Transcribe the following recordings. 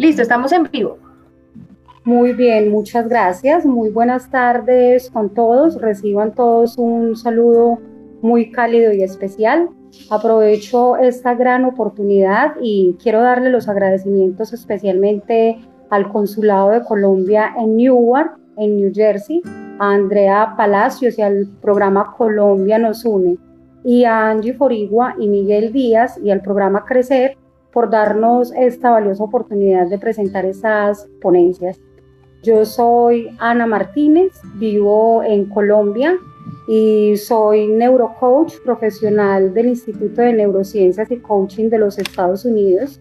Listo, estamos en vivo. Muy bien, muchas gracias. Muy buenas tardes con todos. Reciban todos un saludo muy cálido y especial. Aprovecho esta gran oportunidad y quiero darle los agradecimientos especialmente al Consulado de Colombia en Newark, en New Jersey, a Andrea Palacios y al programa Colombia nos une, y a Angie Forigua y Miguel Díaz y al programa Crecer por darnos esta valiosa oportunidad de presentar estas ponencias. Yo soy Ana Martínez, vivo en Colombia y soy neurocoach profesional del Instituto de Neurociencias y Coaching de los Estados Unidos.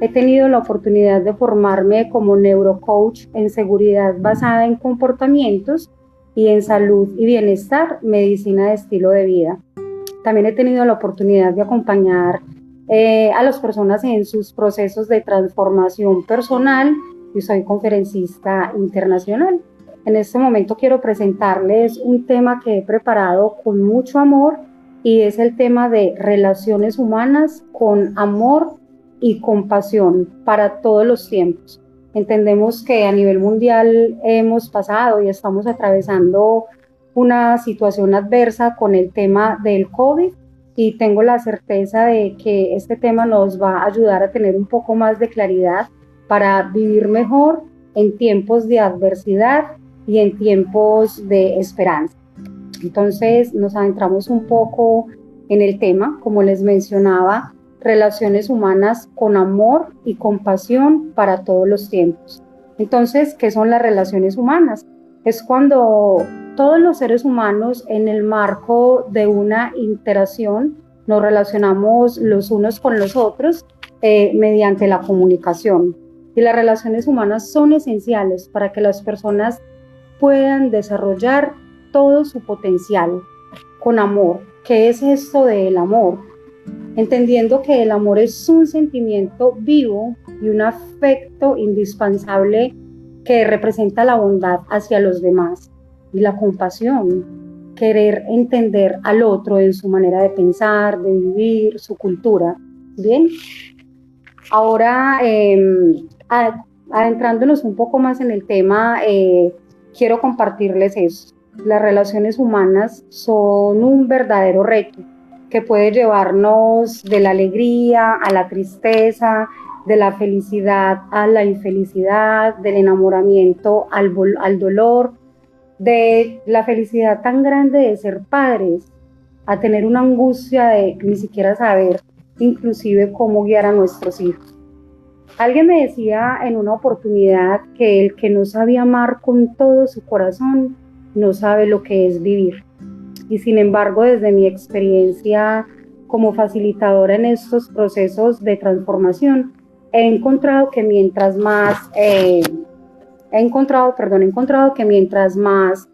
He tenido la oportunidad de formarme como neurocoach en seguridad basada en comportamientos y en salud y bienestar, medicina de estilo de vida. También he tenido la oportunidad de acompañar eh, a las personas en sus procesos de transformación personal y soy conferencista internacional. En este momento quiero presentarles un tema que he preparado con mucho amor y es el tema de relaciones humanas con amor y compasión para todos los tiempos. Entendemos que a nivel mundial hemos pasado y estamos atravesando una situación adversa con el tema del COVID y tengo la certeza de que este tema nos va a ayudar a tener un poco más de claridad para vivir mejor en tiempos de adversidad y en tiempos de esperanza. Entonces nos adentramos un poco en el tema, como les mencionaba, relaciones humanas con amor y compasión para todos los tiempos. Entonces, ¿qué son las relaciones humanas? Es cuando todos los seres humanos en el marco de una interacción nos relacionamos los unos con los otros eh, mediante la comunicación. Y las relaciones humanas son esenciales para que las personas puedan desarrollar todo su potencial con amor. ¿Qué es esto del amor? Entendiendo que el amor es un sentimiento vivo y un afecto indispensable que representa la bondad hacia los demás y la compasión, querer entender al otro en su manera de pensar, de vivir, su cultura. Bien, ahora em, adentrándonos un poco más en el tema, eh, quiero compartirles eso. Las relaciones humanas son un verdadero reto que puede llevarnos de la alegría a la tristeza, de la felicidad a la infelicidad, del enamoramiento al, al dolor, de la felicidad tan grande de ser padres a tener una angustia de ni siquiera saber inclusive cómo guiar a nuestros hijos. Alguien me decía en una oportunidad que el que no sabe amar con todo su corazón no sabe lo que es vivir. Y sin embargo, desde mi experiencia como facilitadora en estos procesos de transformación, he encontrado que mientras más, eh, he encontrado, perdón, he encontrado que mientras más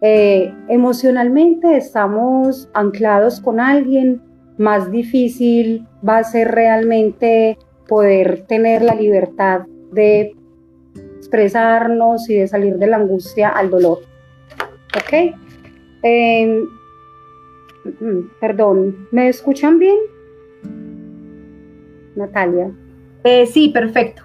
eh, emocionalmente estamos anclados con alguien, más difícil va a ser realmente poder tener la libertad de expresarnos y de salir de la angustia al dolor. ¿Ok? Em, mm, perdón, ¿me escuchan bien? Natalia. Eh, sí, perfecto.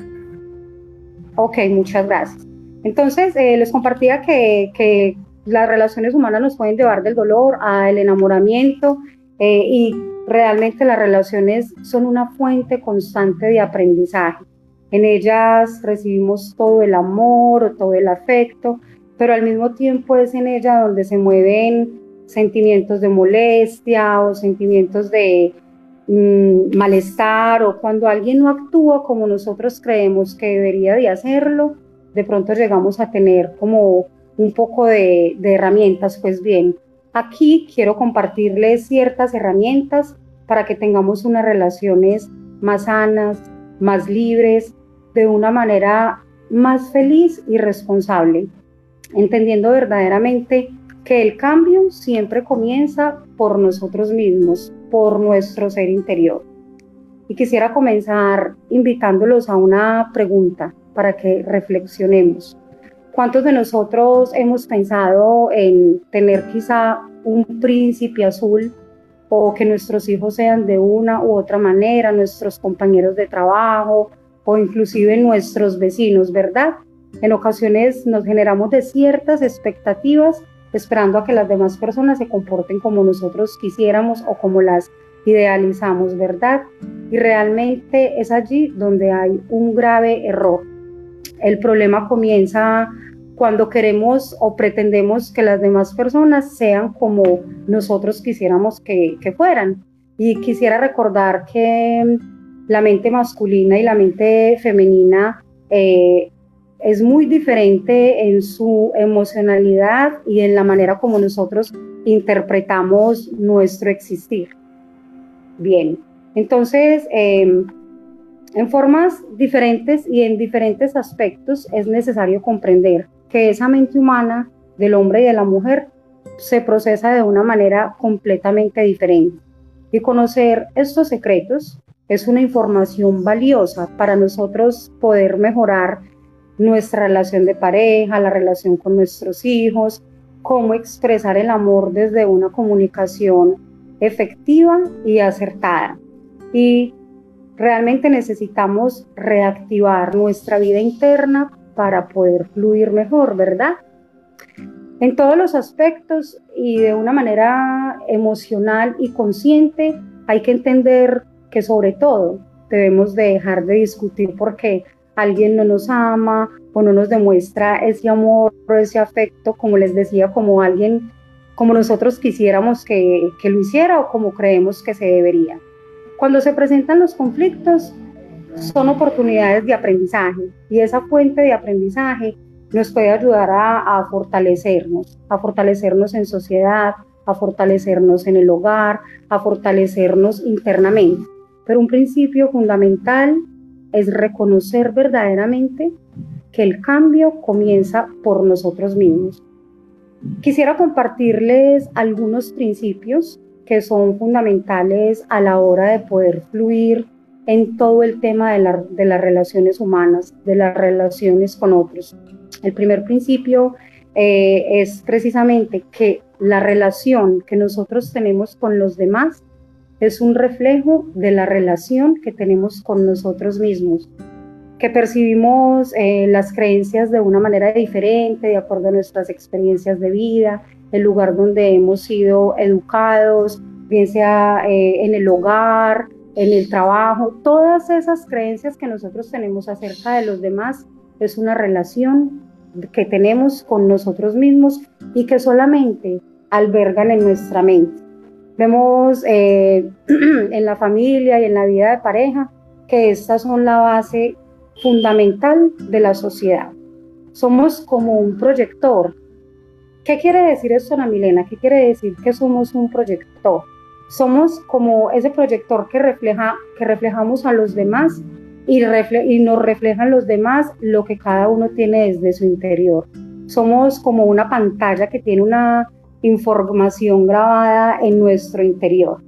Ok, muchas gracias. Entonces, eh, les compartía que, las relaciones humanas nos pueden llevar del dolor al enamoramiento eh, y realmente las relaciones son una fuente constante de aprendizaje. En ellas recibimos todo el amor, todo el afecto, pero al mismo tiempo es en ella donde se mueven sentimientos de molestia o sentimientos de mm, malestar o cuando alguien no actúa como nosotros creemos que debería de hacerlo, de pronto llegamos a tener como un poco de, de herramientas. Pues bien, aquí quiero compartirles ciertas herramientas para que tengamos unas relaciones más sanas, más libres, de una manera más feliz y responsable, entendiendo verdaderamente que el cambio siempre comienza por nosotros mismos, por nuestro ser interior. Y quisiera comenzar invitándolos a una pregunta para que reflexionemos. ¿Cuántos de nosotros hemos pensado en tener quizá un príncipe azul o que nuestros hijos sean de una u otra manera, nuestros compañeros de trabajo o inclusive nuestros vecinos, ¿verdad? En ocasiones nos generamos de ciertas expectativas esperando a que las demás personas se comporten como nosotros quisiéramos o como las idealizamos, ¿verdad? Y realmente es allí donde hay un grave error. El problema comienza cuando queremos o pretendemos que las demás personas sean como nosotros quisiéramos que, fueran. Y quisiera recordar que la mente masculina y la mente femenina eh, es muy diferente en su emocionalidad y en la manera como nosotros interpretamos nuestro existir. Bien, entonces, em, en formas diferentes y en diferentes aspectos es necesario comprender que esa mente humana del hombre y de la mujer se procesa de una manera completamente diferente. Y conocer estos secretos es una información valiosa para nosotros poder mejorar nuestra relación de pareja, la relación con nuestros hijos, cómo expresar el amor desde una comunicación efectiva y acertada. Y realmente necesitamos reactivar nuestra vida interna para poder fluir mejor, ¿verdad? En todos los aspectos y de una manera emocional y consciente hay que entender que sobre todo debemos dejar de discutir porque alguien no nos ama o no nos demuestra ese amor o ese afecto, como les decía, como alguien, como nosotros quisiéramos que, que lo hiciera o como creemos que se debería. Cuando se presentan los conflictos, son oportunidades de aprendizaje y esa fuente de aprendizaje nos puede ayudar a, fortalecernos, a fortalecernos en sociedad, a fortalecernos en el hogar, a fortalecernos internamente. Pero un principio fundamental es reconocer verdaderamente que el cambio comienza por nosotros mismos. Quisiera compartirles algunos principios que son fundamentales a la hora de poder fluir en todo el tema de, las relaciones humanas, de las relaciones con otros. El primer principio eh, es precisamente que la relación que nosotros tenemos con los demás es un reflejo de la relación que tenemos con nosotros mismos, que percibimos eh, las creencias de una manera diferente, de acuerdo a nuestras experiencias de vida, el lugar donde hemos sido educados, bien sea eh, en el hogar, en el trabajo, todas esas creencias que nosotros tenemos acerca de los demás es una relación que tenemos con nosotros mismos y que solamente albergan en nuestra mente. Vemos eh, en la familia y en la vida de pareja que estas son la base fundamental de la sociedad. Somos como un proyector. ¿Qué quiere decir esto, Ana Milena? ¿Qué quiere decir que somos un proyector? Somos como ese proyector que, refleja, que reflejamos a los demás y, y nos reflejan los demás lo que cada uno tiene desde su interior. Somos como una pantalla que tiene una información grabada en nuestro interior.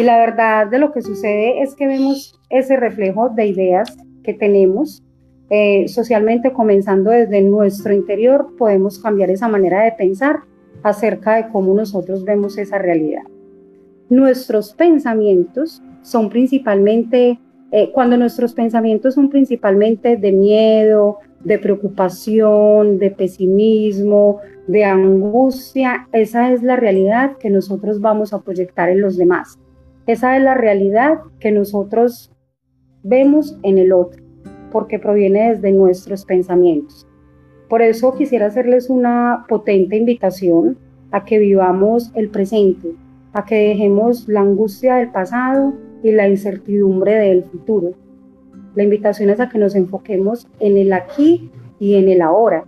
Y la verdad de lo que sucede es que vemos ese reflejo de ideas que tenemos eh, socialmente, comenzando desde nuestro interior, podemos cambiar esa manera de pensar acerca de cómo nosotros vemos esa realidad. Nuestros pensamientos son principalmente, eh, cuando nuestros pensamientos son principalmente de miedo, de preocupación, de pesimismo, de angustia, esa es la realidad que nosotros vamos a proyectar en los demás. Esa es la realidad que nosotros vemos en el otro, porque proviene desde nuestros pensamientos. Por eso quisiera hacerles una potente invitación a que vivamos el presente, a que dejemos la angustia del pasado y la incertidumbre del futuro. La invitación es a que nos enfoquemos en el aquí y en el ahora.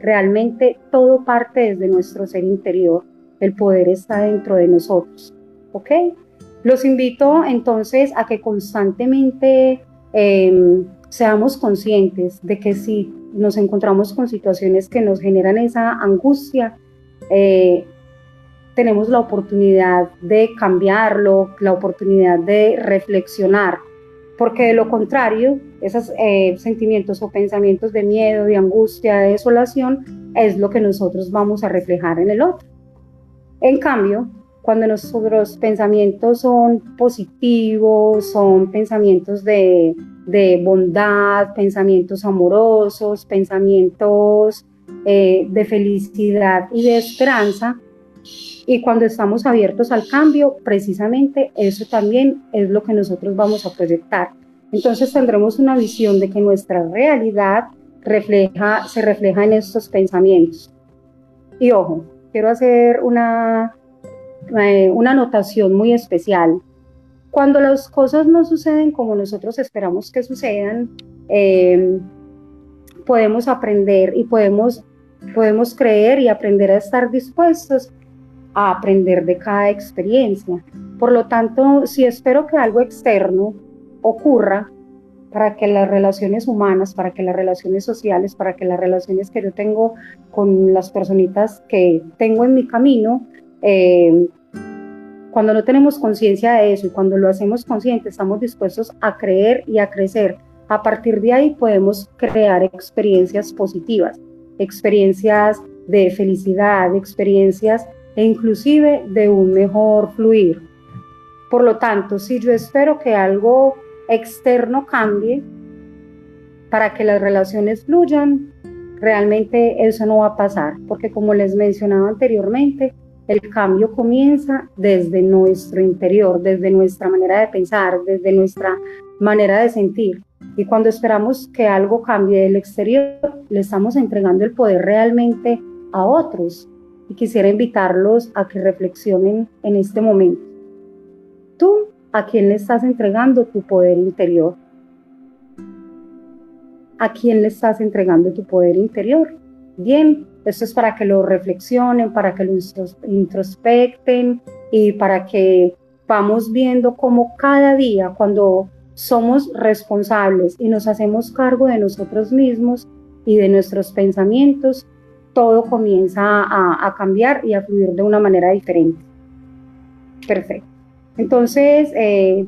Realmente todo parte desde nuestro ser interior. El poder está dentro de nosotros. ¿Ok? Los invito entonces a que constantemente em, seamos conscientes de que si nos encontramos con situaciones que nos generan esa angustia, eh, tenemos la oportunidad de cambiarlo, la oportunidad de reflexionar, porque de lo contrario, esos eh, sentimientos o pensamientos de miedo, de angustia, de desolación, es lo que nosotros vamos a reflejar en el otro. En cambio, cuando nuestros pensamientos son positivos, son pensamientos de, de bondad, pensamientos amorosos, pensamientos eh, de felicidad y de esperanza. Y cuando estamos abiertos al cambio, precisamente eso también es lo que nosotros vamos a proyectar. Entonces tendremos una visión de que nuestra realidad refleja, se refleja en estos pensamientos. Y ojo, quiero hacer una, eh, una anotación muy especial. Cuando las cosas no suceden como nosotros esperamos que sucedan, eh, podemos aprender y podemos, podemos creer y aprender a estar dispuestos a aprender de cada experiencia. Por lo tanto, si espero que algo externo ocurra para que las relaciones humanas, para que las relaciones sociales, para que las relaciones que yo tengo con las personitas que tengo en mi camino, eh, cuando no tenemos conciencia de eso y cuando lo hacemos consciente, estamos dispuestos a creer y a crecer. A partir de ahí podemos crear experiencias positivas, experiencias de felicidad, experiencias e inclusive de un mejor fluir. Por lo tanto, si yo espero que algo externo cambie para que las relaciones fluyan, realmente eso no va a pasar, porque como les mencionaba anteriormente, el cambio comienza desde nuestro interior, desde nuestra manera de pensar, desde nuestra manera de sentir. Y cuando esperamos que algo cambie del exterior, le estamos entregando el poder realmente a otros. Y quisiera invitarlos a que reflexionen en este momento. ¿Tú a quién le estás entregando tu poder interior? ¿A quién le estás entregando tu poder interior? Bien, esto es para que lo reflexionen, para que lo introspecten y para que vamos viendo cómo cada día, cuando somos responsables y nos hacemos cargo de nosotros mismos y de nuestros pensamientos, todo comienza a, cambiar y a fluir de una manera diferente. Perfecto. Entonces, eh,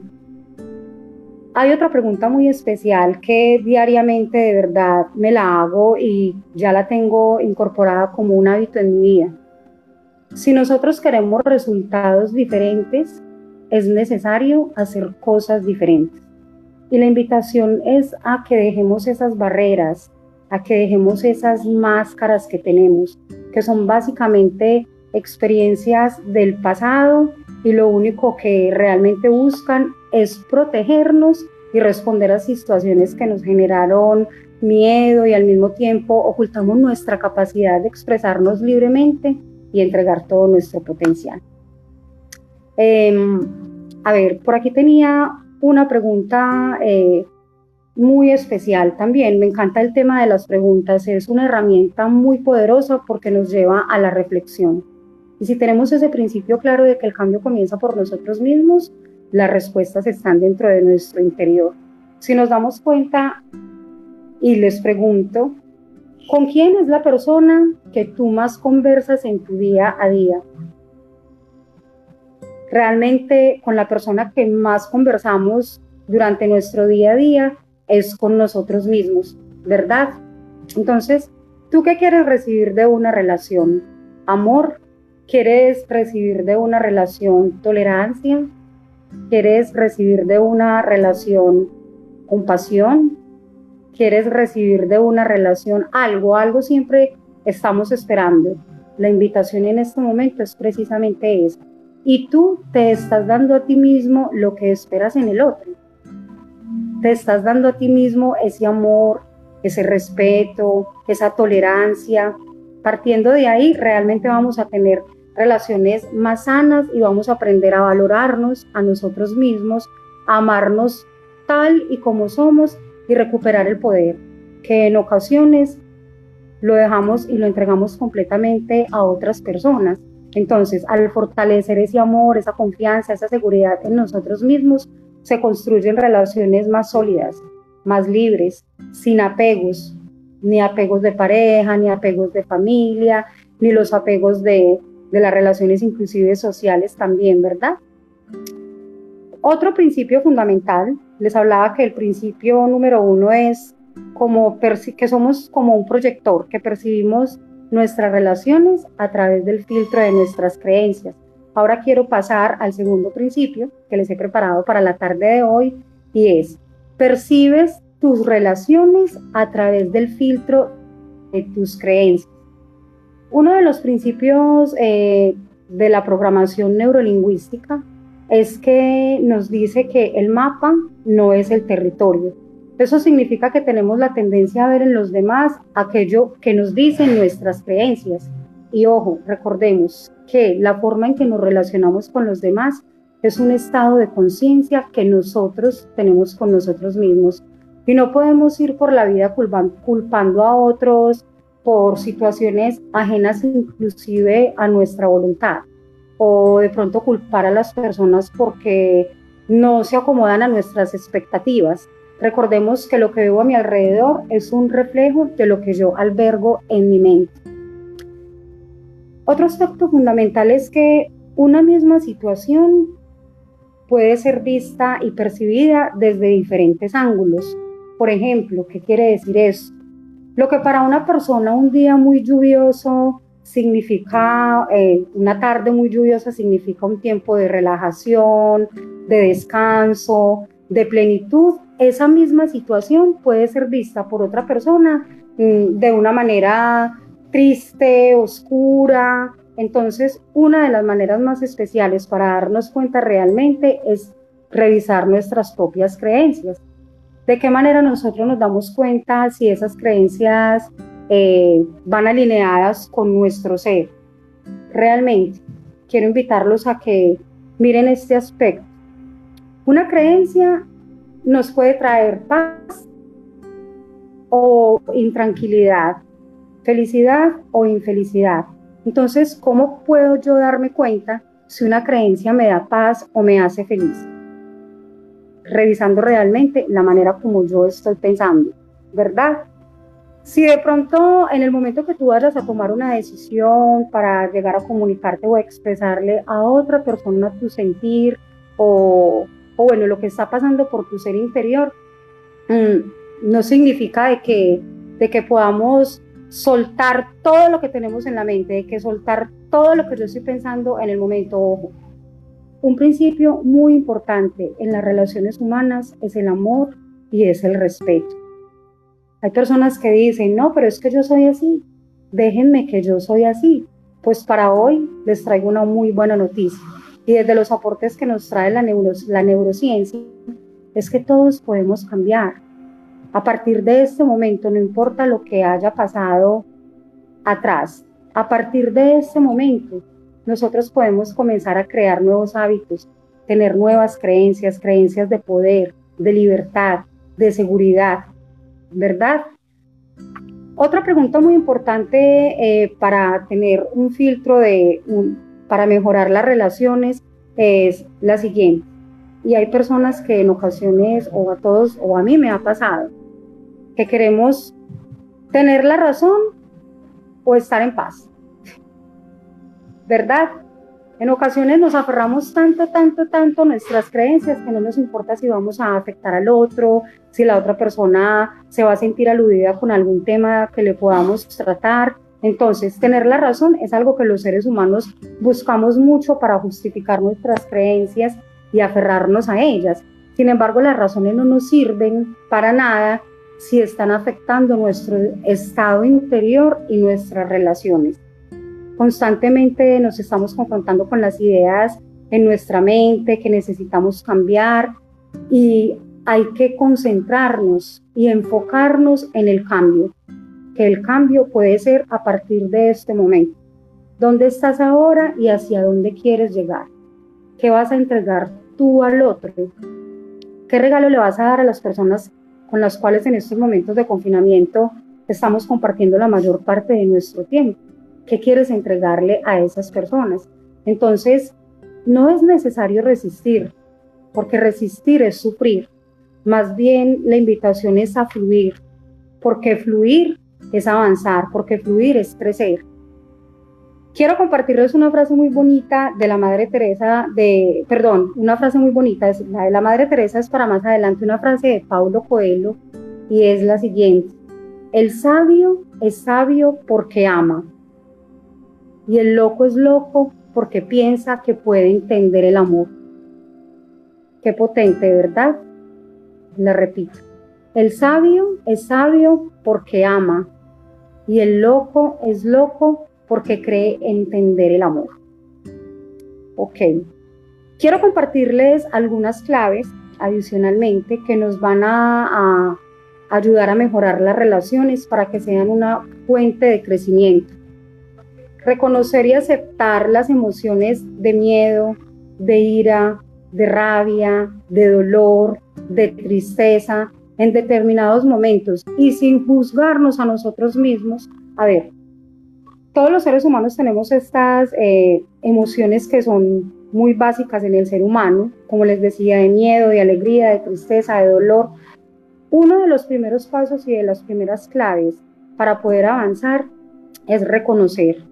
hay otra pregunta muy especial que diariamente de verdad me la hago y ya la tengo incorporada como un hábito en mi vida. Si nosotros queremos resultados diferentes, es necesario hacer cosas diferentes. Y la invitación es a que dejemos esas barreras, a que dejemos esas máscaras que tenemos, que son básicamente experiencias del pasado y lo único que realmente buscan es protegernos y responder a situaciones que nos generaron miedo y al mismo tiempo ocultamos nuestra capacidad de expresarnos libremente y entregar todo nuestro potencial. Em, a ver, por aquí tenía una pregunta eh, muy especial también. Me encanta el tema de las preguntas. Es una herramienta muy poderosa porque nos lleva a la reflexión. Y si tenemos ese principio claro de que el cambio comienza por nosotros mismos, las respuestas están dentro de nuestro interior. Si nos damos cuenta y les pregunto, ¿con quién es la persona que tú más conversas en tu día a día? Realmente con la persona que más conversamos durante nuestro día a día es con nosotros mismos, ¿verdad? Entonces, ¿tú qué quieres recibir de una relación? ¿Amor? ¿Quieres recibir de una relación tolerancia? ¿Quieres recibir de una relación compasión? ¿Quieres recibir de una relación algo? Algo siempre estamos esperando. La invitación en este momento es precisamente esa. Y tú te estás dando a ti mismo lo que esperas en el otro. Te estás dando a ti mismo ese amor, ese respeto, esa tolerancia. Partiendo de ahí, realmente vamos a tener relaciones más sanas y vamos a aprender a valorarnos a nosotros mismos, a amarnos tal y como somos y recuperar el poder, que en ocasiones lo dejamos y lo entregamos completamente a otras personas. Entonces, al fortalecer ese amor, esa confianza, esa seguridad en nosotros mismos, se construyen relaciones más sólidas, más libres, sin apegos, ni apegos de pareja, ni apegos de familia, ni los apegos de de las relaciones inclusive sociales también, ¿verdad? Otro principio fundamental, les hablaba que el principio número uno es como que somos como un proyector, que percibimos nuestras relaciones a través del filtro de nuestras creencias. Ahora quiero pasar al segundo principio que les he preparado para la tarde de hoy y es, percibes tus relaciones a través del filtro de tus creencias. Uno de los principios eh, de la programación neurolingüística es que nos dice que el mapa no es el territorio. Eso significa que tenemos la tendencia a ver en los demás aquello que nos dicen nuestras creencias. Y ojo, recordemos que la forma en que nos relacionamos con los demás es un estado de conciencia que nosotros tenemos con nosotros mismos. Y no podemos ir por la vida culpando a otros por situaciones ajenas inclusive a nuestra voluntad o de pronto culpar a las personas porque no se acomodan a nuestras expectativas. Recordemos que lo que veo a mi alrededor es un reflejo de lo que yo albergo en mi mente. Otro aspecto fundamental es que una misma situación puede ser vista y percibida desde diferentes ángulos. Por ejemplo, ¿qué quiere decir eso? Lo que para una persona un día muy lluvioso significa, eh, una tarde muy lluviosa significa un tiempo de relajación, de descanso, de plenitud, esa misma situación puede ser vista por otra persona mm, de una manera triste, oscura. Entonces, una de las maneras más especiales para darnos cuenta realmente es revisar nuestras propias creencias. ¿De qué manera nosotros nos damos cuenta si esas creencias eh, van alineadas con nuestro ser? Realmente, quiero invitarlos a que miren este aspecto. Una creencia nos puede traer paz o intranquilidad, felicidad o infelicidad. Entonces, ¿cómo puedo yo darme cuenta si una creencia me da paz o me hace feliz? Revisando realmente la manera como yo estoy pensando, ¿verdad? Si de pronto en el momento que tú vayas a tomar una decisión para llegar a comunicarte o expresarle a otra persona tu sentir o, o bueno, lo que está pasando por tu ser interior, mm, no significa de que, de que podamos soltar todo lo que tenemos en la mente, de que soltar todo lo que yo estoy pensando en el momento, un principio muy importante en las relaciones humanas es el amor y es el respeto. Hay personas que dicen, no, pero es que yo soy así, déjenme que yo soy así. Pues para hoy les traigo una muy buena noticia. Y desde los aportes que nos trae la, neurociencia, es que todos podemos cambiar. A partir de este momento, no importa lo que haya pasado atrás, a partir de este momento, nosotros podemos comenzar a crear nuevos hábitos, tener nuevas creencias, creencias de poder, de libertad, de seguridad, ¿verdad? Otra pregunta muy importante eh, para tener un filtro de, para mejorar las relaciones es la siguiente. Y hay personas que en ocasiones, o a todos, o a mí me ha pasado, que queremos tener la razón o estar en paz. ¿Verdad? En ocasiones nos aferramos tanto, tanto, tanto a nuestras creencias que no nos importa si vamos a afectar al otro, si la otra persona se va a sentir aludida con algún tema que le podamos tratar. Entonces, tener la razón es algo que los seres humanos buscamos mucho para justificar nuestras creencias y aferrarnos a ellas. Sin embargo, las razones no nos sirven para nada si están afectando nuestro estado interior y nuestras relaciones. Constantemente nos estamos confrontando con las ideas en nuestra mente que necesitamos cambiar y hay que concentrarnos y enfocarnos en el cambio, que el cambio puede ser a partir de este momento. ¿Dónde estás ahora y hacia dónde quieres llegar? ¿Qué vas a entregar tú al otro? ¿Qué regalo le vas a dar a las personas con las cuales en estos momentos de confinamiento estamos compartiendo la mayor parte de nuestro tiempo? ¿Qué quieres entregarle a esas personas? Entonces, no es necesario resistir, porque resistir es sufrir. Más bien la invitación es a fluir, porque fluir es avanzar, porque fluir es crecer. Quiero compartirles una frase muy bonita de la Madre Teresa, de, perdón, una frase muy bonita, la de la Madre Teresa es para más adelante, una frase de Paulo Coelho, y es la siguiente, el sabio es sabio porque ama, y el loco es loco porque piensa que puede entender el amor. Qué potente, ¿verdad? le repito, el sabio es sabio porque ama y el loco es loco porque cree entender el amor. Ok, quiero compartirles algunas claves adicionalmente que nos van a, ayudar a mejorar las relaciones para que sean una fuente de crecimiento. Reconocer y aceptar las emociones de miedo, de ira, de rabia, de dolor, de tristeza en determinados momentos y sin juzgarnos a nosotros mismos. A ver, todos los seres humanos tenemos estas eh, emociones que son muy básicas en el ser humano, como les decía, de miedo, de alegría, de tristeza, de dolor. Uno de los primeros pasos y de las primeras claves para poder avanzar es reconocer.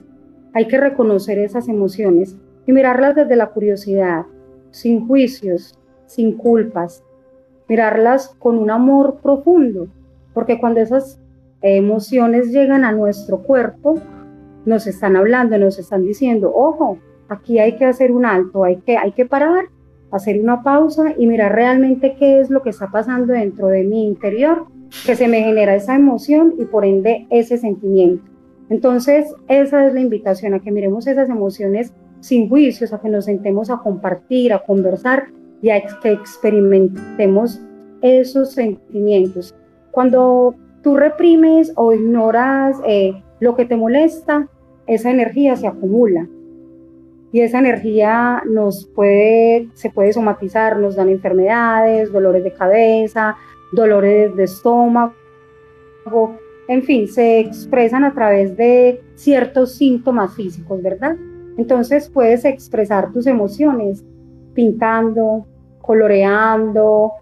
Hay que reconocer esas emociones y mirarlas desde la curiosidad, sin juicios, sin culpas, mirarlas con un amor profundo, porque cuando esas emociones llegan a nuestro cuerpo, nos están hablando, nos están diciendo, ojo, aquí hay que hacer un alto, hay que, hay que parar, hacer una pausa y mirar realmente qué es lo que está pasando dentro de mi interior, que se me genera esa emoción y por ende ese sentimiento. Entonces, esa es la invitación a que miremos esas emociones sin juicios, a que nos sentemos a compartir, a conversar y a que experimentemos esos sentimientos. Cuando tú reprimes o ignoras eh, lo que te molesta, esa energía se acumula y esa energía nos puede, se puede somatizar, nos dan enfermedades, dolores de cabeza, dolores de estómago, en fin, se expresan a través de ciertos síntomas físicos, ¿verdad? Entonces puedes expresar tus emociones pintando, coloreando,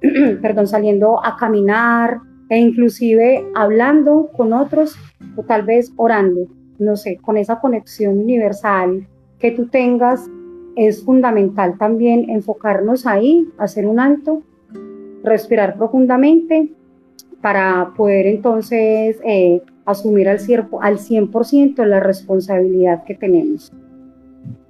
perdón, saliendo a caminar e inclusive hablando con otros o tal vez orando, no sé, con esa conexión universal que tú tengas, es fundamental también enfocarnos ahí, hacer un alto, respirar profundamente para poder entonces eh, asumir al 100% la responsabilidad que tenemos.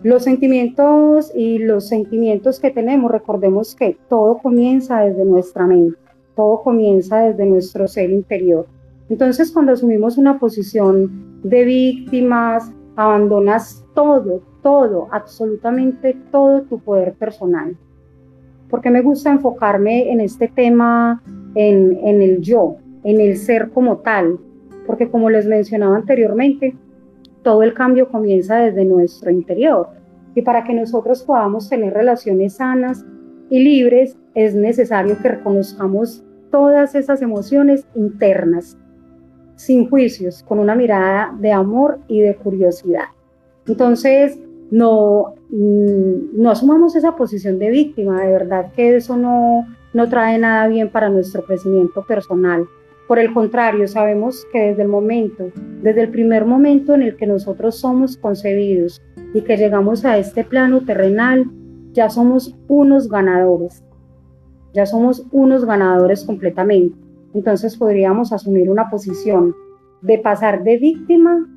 Los sentimientos y los sentimientos que tenemos, recordemos que todo comienza desde nuestra mente, todo comienza desde nuestro ser interior. Entonces, cuando asumimos una posición de víctimas, abandonas todo, todo, absolutamente todo tu poder personal. Porque me gusta enfocarme en este tema, en, el yo, en el ser como tal, porque como les mencionaba anteriormente, todo el cambio comienza desde nuestro interior. Y para que nosotros podamos tener relaciones sanas y libres, es necesario que reconozcamos todas esas emociones internas, sin juicios, con una mirada de amor y de curiosidad. Entonces, no, mm, no asumamos esa posición de víctima, de verdad que eso no, no trae nada bien para nuestro crecimiento personal. Por el contrario, sabemos que desde el momento, desde el primer momento en el que nosotros somos concebidos y que llegamos a este plano terrenal, ya somos unos ganadores. Ya somos unos ganadores completamente. Entonces podríamos asumir una posición de pasar de víctima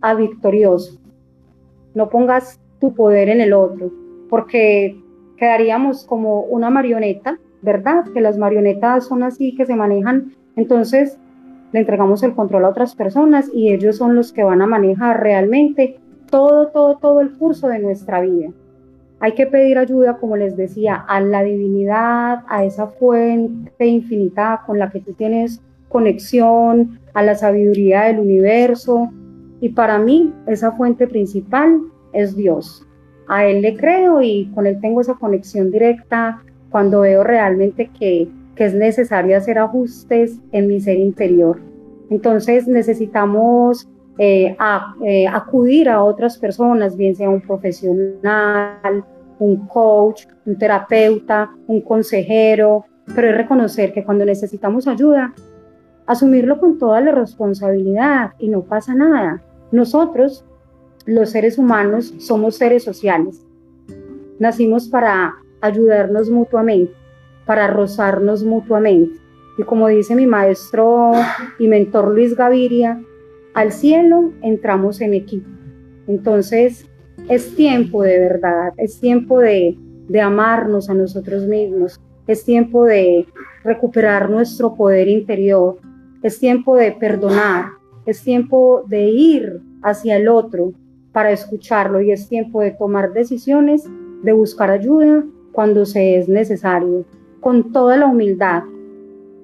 a victorioso. No pongas tu poder en el otro, porque quedaríamos como una marioneta, ¿verdad? Que las marionetas son así, que se manejan entonces, le entregamos el control a otras personas y ellos son los que van a manejar realmente todo, todo, todo el curso de nuestra vida. Hay que pedir ayuda, como les decía, a la divinidad, a esa fuente infinita con la que tú tienes conexión, a la sabiduría del universo. Y para mí, esa fuente principal es Dios. A Él le creo y con Él tengo esa conexión directa cuando veo realmente que que es necesario hacer ajustes en mi ser interior. Entonces necesitamos eh, eh, acudir a otras personas, bien sea un profesional, un coach, un terapeuta, un consejero, pero es reconocer que cuando necesitamos ayuda, asumirlo con toda la responsabilidad y no pasa nada. Nosotros, los seres humanos, somos seres sociales. Nacimos para ayudarnos mutuamente para rozarnos mutuamente. Y como dice mi maestro y mentor Luis Gaviria, al cielo entramos en equipo. Entonces es tiempo de verdad, es tiempo de, de amarnos a nosotros mismos, es tiempo de recuperar nuestro poder interior, es tiempo de perdonar, es tiempo de ir hacia el otro para escucharlo y es tiempo de tomar decisiones, de buscar ayuda cuando se es necesario, con toda la humildad,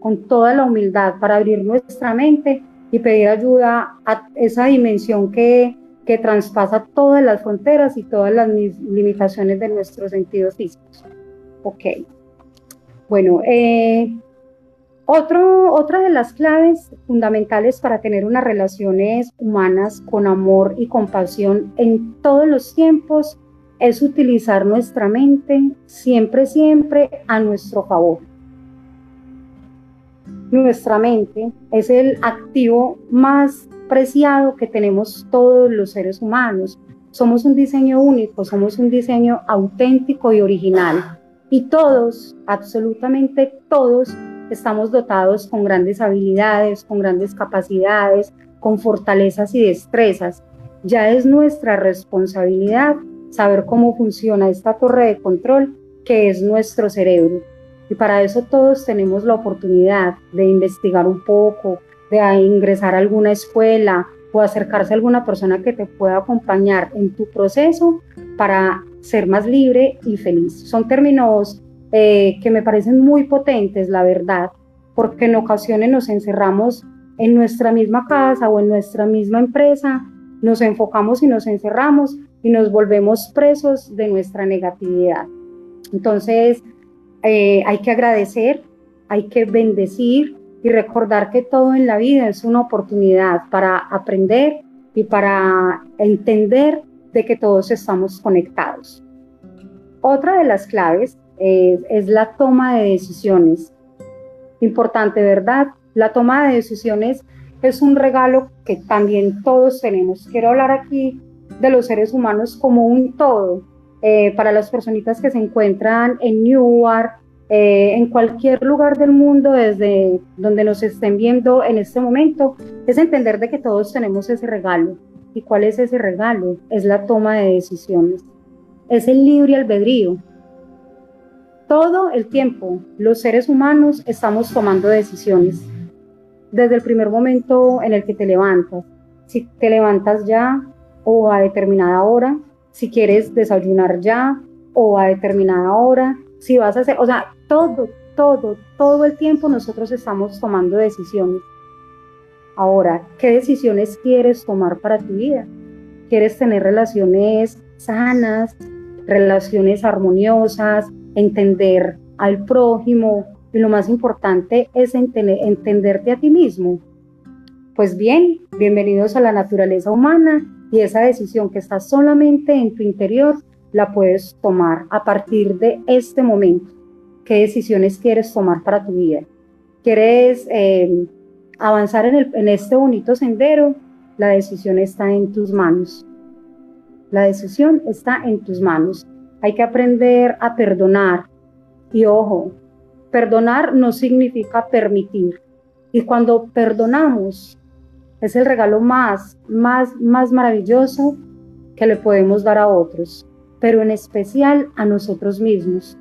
con toda la humildad para abrir nuestra mente y pedir ayuda a esa dimensión que, que traspasa todas las fronteras y todas las limitaciones de nuestros sentidos físicos. Ok. Bueno, eh, otro, otra de las claves fundamentales para tener unas relaciones humanas con amor y compasión en todos los tiempos es utilizar nuestra mente siempre, siempre a nuestro favor. Nuestra mente es el activo más preciado que tenemos todos los seres humanos. Somos un diseño único, somos un diseño auténtico y original. Y todos, absolutamente todos, estamos dotados con grandes habilidades, con grandes capacidades, con fortalezas y destrezas. Ya es nuestra responsabilidad saber cómo funciona esta torre de control que es nuestro cerebro. Y para eso todos tenemos la oportunidad de investigar un poco, de ingresar a alguna escuela o acercarse a alguna persona que te pueda acompañar en tu proceso para ser más libre y feliz. Son términos eh, que me parecen muy potentes, la verdad, porque en ocasiones nos encerramos en nuestra misma casa o en nuestra misma empresa, nos enfocamos y nos encerramos y nos volvemos presos de nuestra negatividad. Entonces, eh, hay que agradecer, hay que bendecir y recordar que todo en la vida es una oportunidad para aprender y para entender de que todos estamos conectados. Otra de las claves es la toma de decisiones. Importante, ¿verdad? La toma de decisiones es un regalo que también todos tenemos. Quiero hablar aquí de los seres humanos como un todo. Eh, para las personitas que se encuentran en Newark, eh, en cualquier lugar del mundo, desde donde nos estén viendo en este momento, es entender de que todos tenemos ese regalo. ¿Y cuál es ese regalo? Es la toma de decisiones. Es el libre albedrío. Todo el tiempo los seres humanos estamos tomando decisiones. Desde el primer momento en el que te levantas. Si te levantas ya o a determinada hora, si quieres desayunar ya o a determinada hora, si vas a hacer, o sea, todo, todo, todo el tiempo nosotros estamos tomando decisiones. Ahora, ¿qué decisiones quieres tomar para tu vida? ¿Quieres tener relaciones sanas, relaciones armoniosas, entender al prójimo y lo más importante es entenderte a ti mismo. Pues bien, bienvenidos a la naturaleza humana y esa decisión que está solamente en tu interior la puedes tomar a partir de este momento. ¿Qué decisiones quieres tomar para tu vida? ¿Quieres eh, avanzar en, en este bonito sendero? La decisión está en tus manos. La decisión está en tus manos. Hay que aprender a perdonar. Y ojo, perdonar no significa permitir. Y cuando perdonamos, es el regalo más, más, más maravilloso que le podemos dar a otros, pero en especial a nosotros mismos.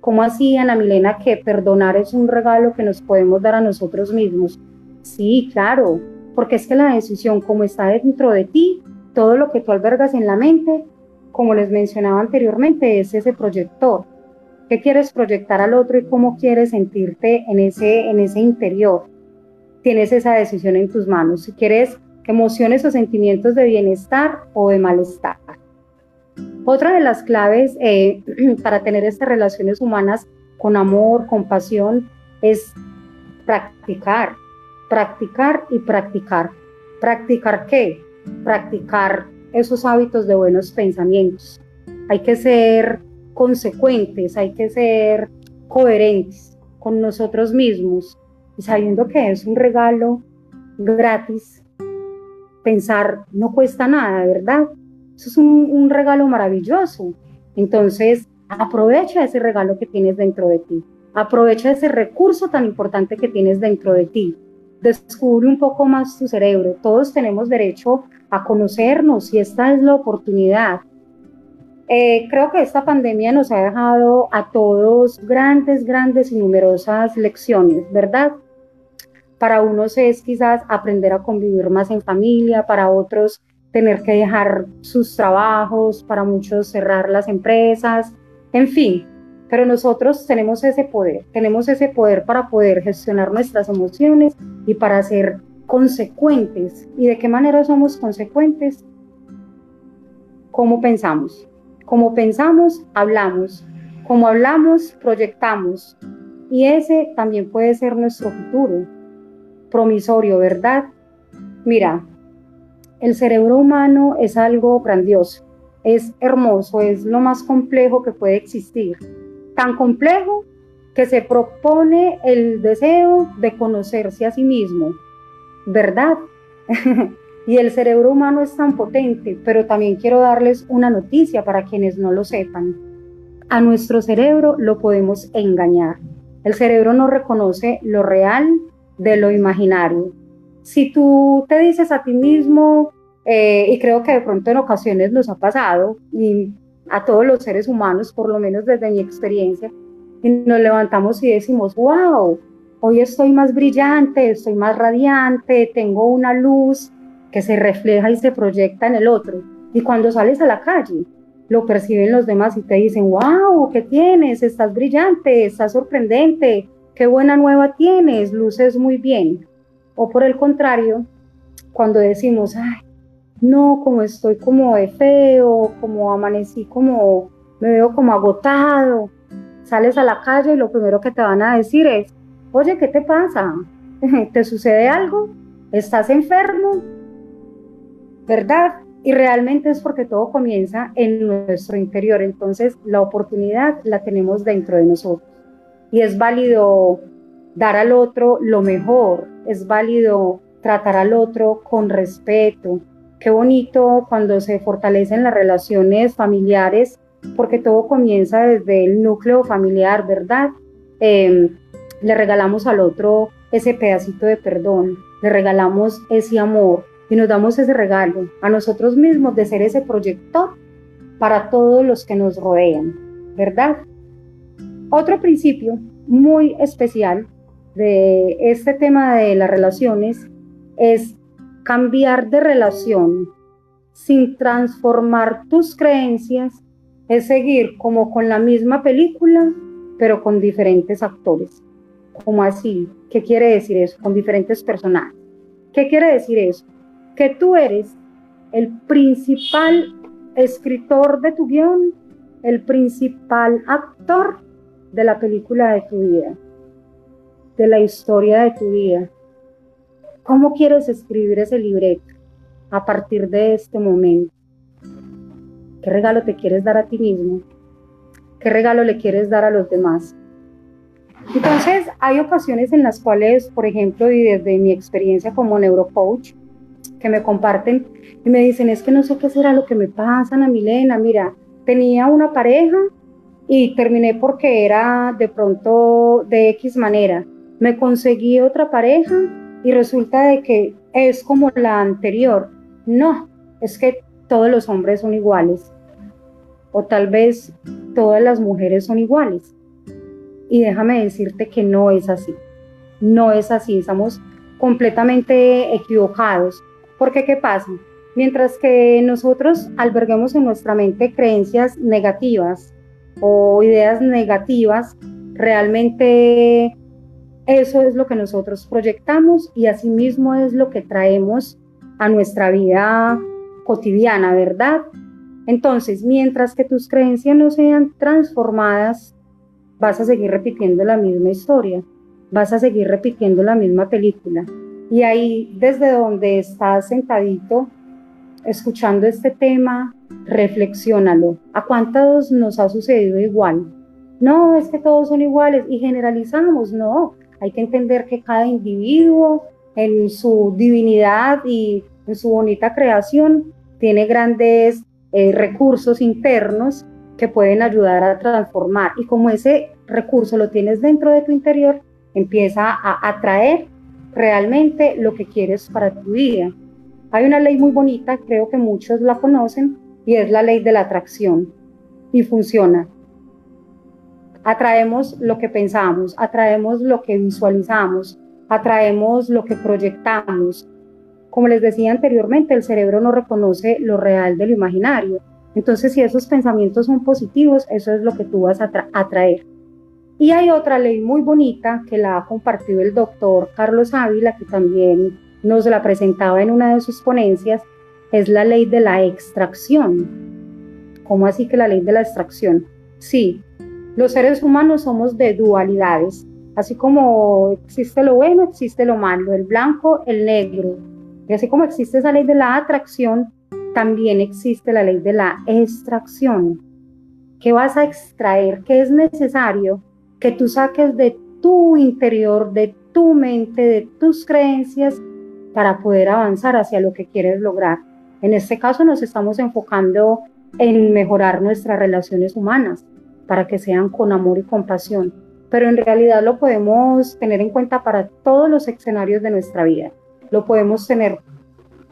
¿Cómo así, Ana Milena, que perdonar es un regalo que nos podemos dar a nosotros mismos? Sí, claro, porque es que la decisión, como está dentro de ti, todo lo que tú albergas en la mente, como les mencionaba anteriormente, es ese proyector. ¿Qué quieres proyectar al otro y cómo quieres sentirte en ese, en ese interior? Tienes esa decisión en tus manos. Si quieres emociones o sentimientos de bienestar o de malestar. Otra de las claves eh, para tener estas relaciones humanas con amor, compasión, es practicar, practicar y practicar. ¿Practicar qué? Practicar esos hábitos de buenos pensamientos. Hay que ser consecuentes, hay que ser coherentes con nosotros mismos sabiendo que es un regalo gratis, pensar no cuesta nada, ¿verdad? Eso es un, regalo maravilloso. Entonces, aprovecha ese regalo que tienes dentro de ti. Aprovecha ese recurso tan importante que tienes dentro de ti. Descubre un poco más tu cerebro. Todos tenemos derecho a conocernos y esta es la oportunidad. Eh, creo que esta pandemia nos ha dejado a todos grandes, grandes y numerosas lecciones, ¿verdad? Para unos es quizás aprender a convivir más en familia, para otros tener que dejar sus trabajos, para muchos cerrar las empresas, en fin. Pero nosotros tenemos ese poder, tenemos ese poder para poder gestionar nuestras emociones y para ser consecuentes. ¿Y de qué manera somos consecuentes? ¿Cómo pensamos? Como pensamos, hablamos. Como hablamos, proyectamos. Y ese también puede ser nuestro futuro promisorio, ¿verdad? Mira, el cerebro humano es algo grandioso, es hermoso, es lo más complejo que puede existir. Tan complejo que se propone el deseo de conocerse a sí mismo, ¿verdad? y el cerebro humano es tan potente, pero también quiero darles una noticia para quienes no lo sepan. A nuestro cerebro lo podemos engañar. El cerebro no reconoce lo real de lo imaginario. Si tú te dices a ti mismo, eh, y creo que de pronto en ocasiones nos ha pasado, y a todos los seres humanos, por lo menos desde mi experiencia, y nos levantamos y decimos, wow, hoy estoy más brillante, estoy más radiante, tengo una luz que se refleja y se proyecta en el otro. Y cuando sales a la calle, lo perciben los demás y te dicen, wow, ¿qué tienes? Estás brillante, estás sorprendente, qué buena nueva tienes, luces muy bien. O por el contrario, cuando decimos, ay, no, como estoy como de feo, como amanecí como, me veo como agotado, sales a la calle y lo primero que te van a decir es, oye, ¿qué te pasa? ¿Te sucede algo? ¿Estás enfermo? ¿Verdad? Y realmente es porque todo comienza en nuestro interior, entonces la oportunidad la tenemos dentro de nosotros y es válido dar al otro lo mejor, es válido tratar al otro con respeto. Qué bonito cuando se fortalecen las relaciones familiares, porque todo comienza desde el núcleo familiar, ¿verdad? Em, le regalamos al otro ese pedacito de perdón, le regalamos ese amor y nos damos ese regalo a nosotros mismos de ser ese proyector para todos los que nos rodean, ¿verdad? Otro principio muy especial de este tema de las relaciones es cambiar de relación sin transformar tus creencias, es seguir como con la misma película, pero con diferentes actores. ¿Cómo así? ¿Qué quiere decir eso? Con diferentes personajes. ¿Qué quiere decir eso? Que tú eres el principal escritor de tu guion, el principal actor de la película de tu vida, de la historia de tu vida. ¿Cómo quieres escribir ese libreto a partir de este momento? ¿Qué regalo te quieres dar a ti mismo? ¿Qué regalo le quieres dar a los demás? Entonces, hay ocasiones en las cuales, por ejemplo, y desde mi experiencia como neurocoach, que me comparten y me dicen, es que no sé qué será lo que me pasa, Ana Milena, mira, tenía una pareja y terminé porque era de pronto de X manera. Me conseguí otra pareja y resulta de que es como la anterior. No, es que todos los hombres son iguales. O tal vez todas las mujeres son iguales. Y déjame decirte que no es así. No es así, estamos completamente equivocados. Porque ¿qué pasa? Mientras que nosotros alberguemos en nuestra mente creencias negativas, o ideas negativas, realmente eso es lo que nosotros proyectamos y asimismo es lo que traemos a nuestra vida cotidiana, ¿verdad? Entonces, mientras que tus creencias no sean transformadas, vas a seguir repitiendo la misma historia, vas a seguir repitiendo la misma película. Y ahí, desde donde estás sentadito, escuchando este tema, reflexiónalo. ¿A cuántos nos ha sucedido igual? No, es que todos son iguales y generalizamos, no. Hay que entender que cada individuo en su divinidad y en su bonita creación tiene grandes eh, recursos internos que pueden ayudar a transformar. Y como ese recurso lo tienes dentro de tu interior, empieza a atraer realmente lo que quieres para tu vida. Hay una ley muy bonita, creo que muchos la conocen, y es la ley de la atracción. y funciona. Atraemos lo que pensamos, atraemos lo que visualizamos, atraemos lo que proyectamos. Como les decía anteriormente, el cerebro no reconoce lo real de lo imaginario. Entonces, si esos pensamientos son positivos, eso es lo que tú vas a atraer. Y hay otra ley muy bonita que la ha compartido el doctor Carlos Ávila, que también nos la presentaba en una de sus ponencias, es la ley de la extracción. ¿Cómo así que la ley de la extracción? Sí, los seres humanos somos de dualidades, así como existe lo bueno, existe lo malo, el blanco, el negro. Y así como existe esa ley de la atracción, también existe la ley de la extracción. ¿Qué vas a extraer? ¿Qué es necesario que tú saques de tu interior, de tu mente, de tus creencias para poder avanzar hacia lo que quieres lograr? En este caso nos estamos enfocando en mejorar nuestras relaciones humanas para que sean con amor y compasión, pero en realidad lo podemos tener en cuenta para todos los escenarios de nuestra vida. Lo podemos tener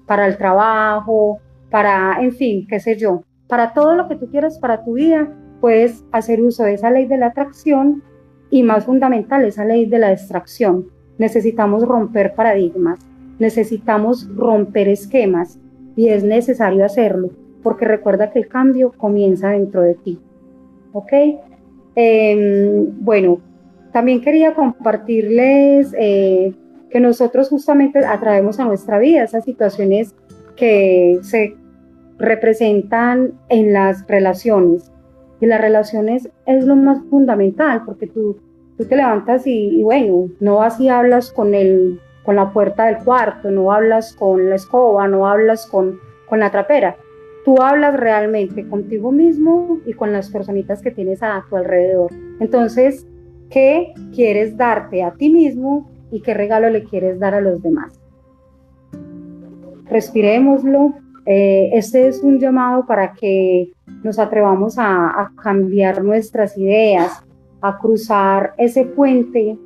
para el trabajo, para, en fin, qué sé yo, para todo lo que tú quieras para tu vida, puedes hacer uso de esa ley de la atracción y más fundamental, esa ley de la extracción. Necesitamos romper paradigmas, necesitamos romper esquemas y es necesario hacerlo porque recuerda que el cambio comienza dentro de ti. ¿Ok? Em, bueno, también quería compartirles eh, que nosotros justamente atraemos a nuestra vida esas situaciones que se representan en las relaciones. Y las relaciones es lo más fundamental, porque tú, tú te levantas y, bueno, no así hablas con, el, con la puerta del cuarto, no hablas con la escoba, no hablas con, con la trapera. Tú hablas realmente contigo mismo y con las personitas que tienes a tu alrededor. Entonces, ¿qué quieres darte a ti mismo y qué regalo le quieres dar a los demás? Respiremoslo, eh, este es un llamado para que nos atrevamos a, cambiar nuestras ideas, a cruzar ese puente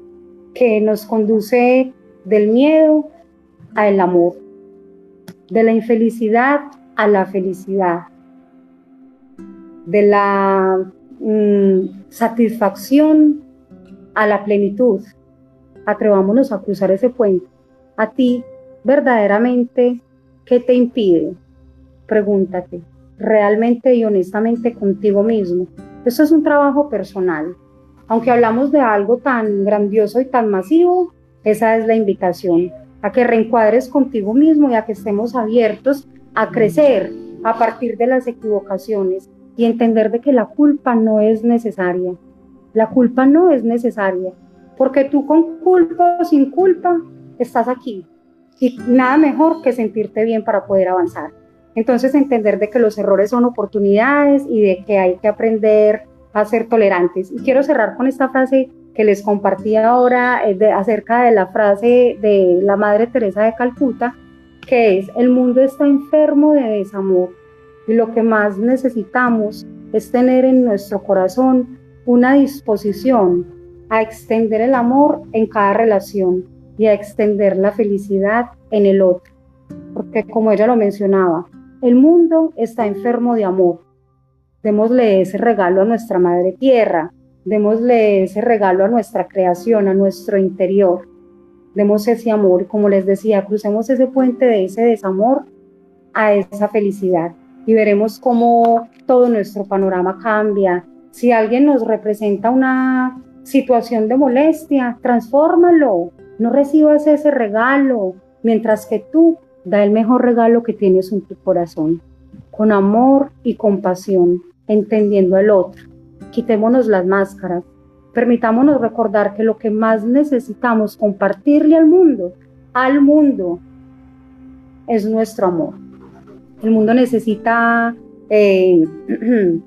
que nos conduce del miedo al amor, de la infelicidad a la felicidad, de la mm, satisfacción a la plenitud. Atrevámonos a cruzar ese puente. A ti, verdaderamente, ¿qué te impide? pregúntate realmente y honestamente contigo mismo. Esto es un trabajo personal. Aunque hablamos de algo tan grandioso y tan masivo, esa es la invitación, a que reencuadres contigo mismo y a que estemos abiertos a crecer a partir de las equivocaciones y entender de que la culpa no es necesaria. La culpa no es necesaria, porque tú con culpa o sin culpa estás aquí y nada mejor que sentirte bien para poder avanzar. Entonces entender de que los errores son oportunidades y de que hay que aprender a ser tolerantes. Y quiero cerrar con esta frase que les compartí ahora eh, acerca de la frase de la Madre Teresa de Calcuta, que es, el mundo está enfermo de desamor y lo que más necesitamos es tener en nuestro corazón una disposición a extender el amor en cada relación y a extender la felicidad en el otro. Porque como ella lo mencionaba, el mundo está enfermo de amor. Démosle ese regalo a nuestra madre tierra, démosle ese regalo a nuestra creación, a nuestro interior. Demos ese amor como les decía, crucemos ese puente de ese desamor a esa felicidad y veremos cómo todo nuestro panorama cambia. Si alguien nos representa una situación de molestia, transfórmalo, no recibas ese regalo, mientras que tú Da el mejor regalo que tienes en tu corazón, con amor y compasión, entendiendo al otro. Quitémonos las máscaras. Permitámonos recordar que lo que más necesitamos compartirle al mundo, al mundo, es nuestro amor. El mundo necesita, eh,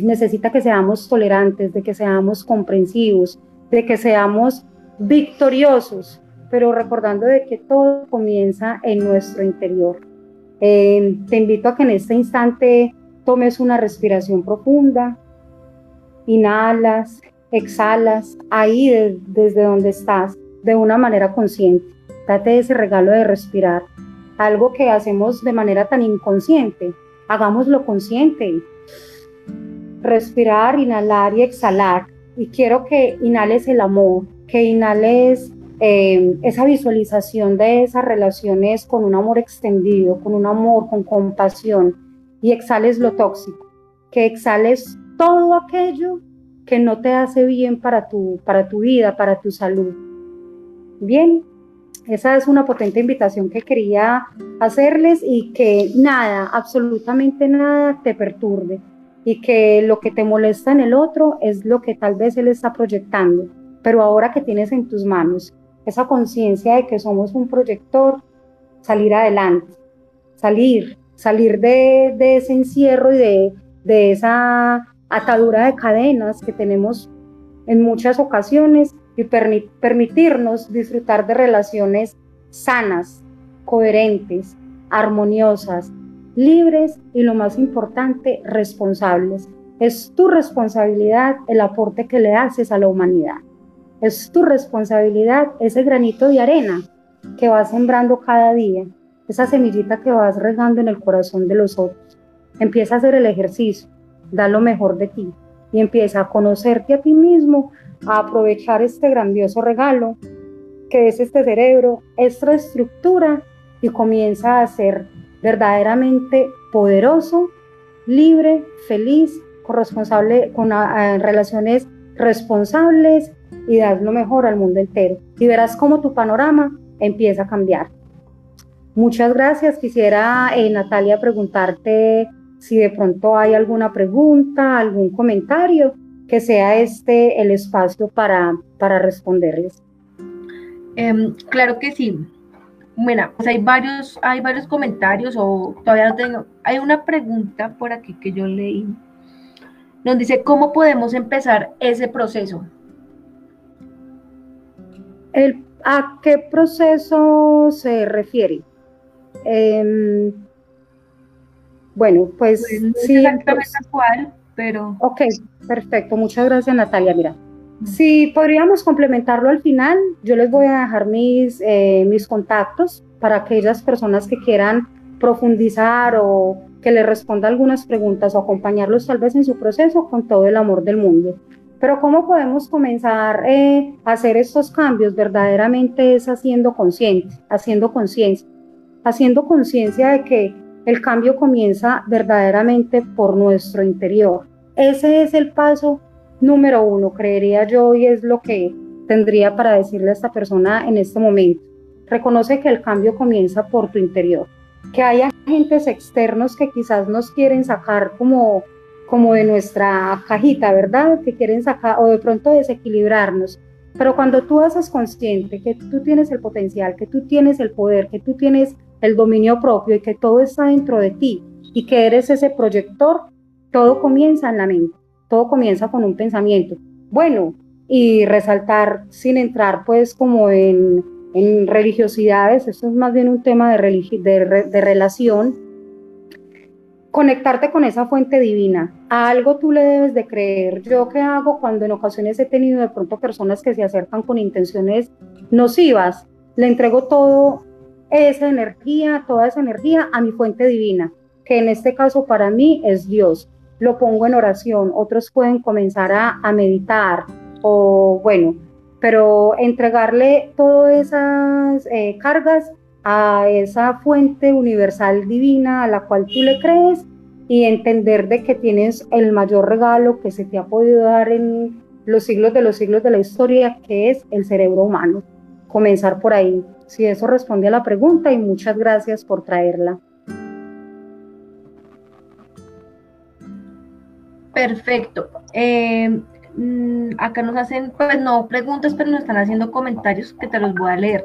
necesita que seamos tolerantes, de que seamos comprensivos, de que seamos victoriosos, pero recordando de que todo comienza en nuestro interior. Eh, te invito a que en este instante tomes una respiración profunda, inhalas, exhalas, ahí desde donde estás, de una manera consciente. Date ese regalo de respirar, algo que hacemos de manera tan inconsciente. Hagámoslo consciente. respirar, inhalar y exhalar. Y quiero que inhales el amor, que inhales eh, esa visualización de esas relaciones con un amor extendido, con un amor, con compasión, y exhales lo tóxico, que exhales todo aquello que no te hace bien para tu, para tu vida, para tu salud. Bien, esa es una potente invitación que quería hacerles y que nada, absolutamente nada te perturbe y que lo que te molesta en el otro es lo que tal vez él está proyectando, pero ahora que tienes en tus manos esa conciencia de que somos un proyector, salir adelante, salir, salir de, ese encierro y de, de esa atadura de cadenas que tenemos en muchas ocasiones y permitirnos disfrutar de relaciones sanas, coherentes, armoniosas, libres y lo más importante, responsables. Es tu responsabilidad el aporte que le haces a la humanidad. Es tu responsabilidad ese granito de arena que vas sembrando cada día, esa semillita que vas regando en el corazón de los otros. Empieza a hacer el ejercicio, da lo mejor de ti y empieza a conocerte a ti mismo, a aprovechar este grandioso regalo que es este cerebro, esta estructura y comienza a ser verdaderamente poderoso, libre, feliz, corresponsable con relaciones responsables y das lo mejor al mundo entero. Y verás cómo tu panorama empieza a cambiar. Muchas gracias. Quisiera, eh, Natalia, preguntarte si de pronto hay alguna pregunta, algún comentario, que sea este el espacio para, para responderles. Em, claro que sí. Bueno, pues hay varios, hay varios comentarios o todavía no tengo. Hay una pregunta por aquí que yo leí. Nos dice, ¿cómo podemos empezar ese proceso? ¿A qué proceso se refiere? Em, bueno, pues, pues sí. Exactamente cuál, pero. Ok, perfecto. Muchas gracias, Natalia. Mira, si podríamos complementarlo al final, yo les voy a dejar mis, eh, mis contactos para aquellas personas que quieran profundizar o que les responda algunas preguntas o acompañarlos tal vez en su proceso con todo el amor del mundo. Pero ¿cómo podemos comenzar eh, a hacer estos cambios? Verdaderamente es haciendo consciente, haciendo conciencia, haciendo conciencia de que el cambio comienza verdaderamente por nuestro interior. Ese es el paso número uno, creería yo, y es lo que tendría para decirle a esta persona en este momento. Reconoce que el cambio comienza por tu interior, que hay agentes externos que quizás nos quieren sacar como como de nuestra cajita, ¿verdad? Que quieren sacar o de pronto desequilibrarnos. Pero cuando tú haces consciente que tú tienes el potencial, que tú tienes el poder, que tú tienes el dominio propio y que todo está dentro de ti y que eres ese proyector, todo comienza en la mente, todo comienza con un pensamiento. Bueno, y resaltar sin entrar pues como en, en religiosidades, esto es más bien un tema de, de, de relación, conectarte con esa fuente divina. A algo tú le debes de creer. Yo qué hago cuando en ocasiones he tenido de pronto personas que se acercan con intenciones nocivas, le entrego todo esa energía, toda esa energía a mi fuente divina, que en este caso para mí es Dios. Lo pongo en oración, otros pueden comenzar a, meditar o bueno, pero entregarle todas esas eh, cargas a esa fuente universal divina a la cual tú le crees y entender de que tienes el mayor regalo que se te ha podido dar en los siglos de los siglos de la historia, que es el cerebro humano. Comenzar por ahí. Si eso responde a la pregunta y muchas gracias por traerla. Perfecto. Eh, mm, acá nos hacen, pues no preguntas, pero nos están haciendo comentarios que te los voy a leer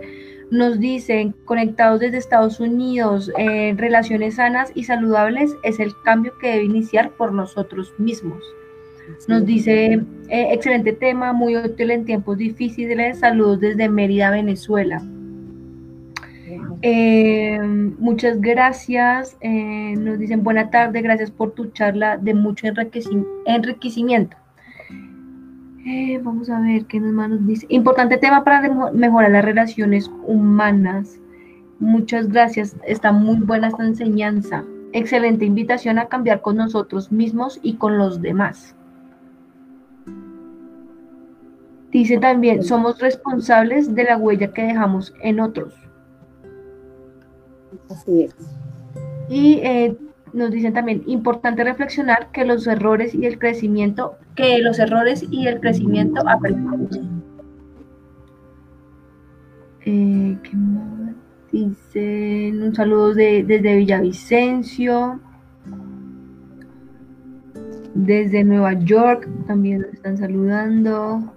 nos dicen, conectados desde Estados Unidos, en relaciones sanas y saludables es el cambio que debe iniciar por nosotros mismos. Nos dice, eh, excelente tema, muy útil en tiempos difíciles, saludos desde Mérida, Venezuela. Eh, muchas gracias. Eh, nos dicen buena tarde, gracias por tu charla de mucho enriquecimiento. Eh, vamos a ver qué más nos dice. Importante tema para mejorar las relaciones humanas. Muchas gracias. Está muy buena esta enseñanza. excelente invitación a cambiar con nosotros mismos y con los demás. Dice también, somos responsables de la huella que dejamos en otros. Así es. Y eh, nos dicen también, importante reflexionar que los errores y el crecimiento, que los errores y el crecimiento aprendemos. Eh, ¿Qué más? Dicen un saludo desde Villavicencio. Desde Nueva York también nos están saludando.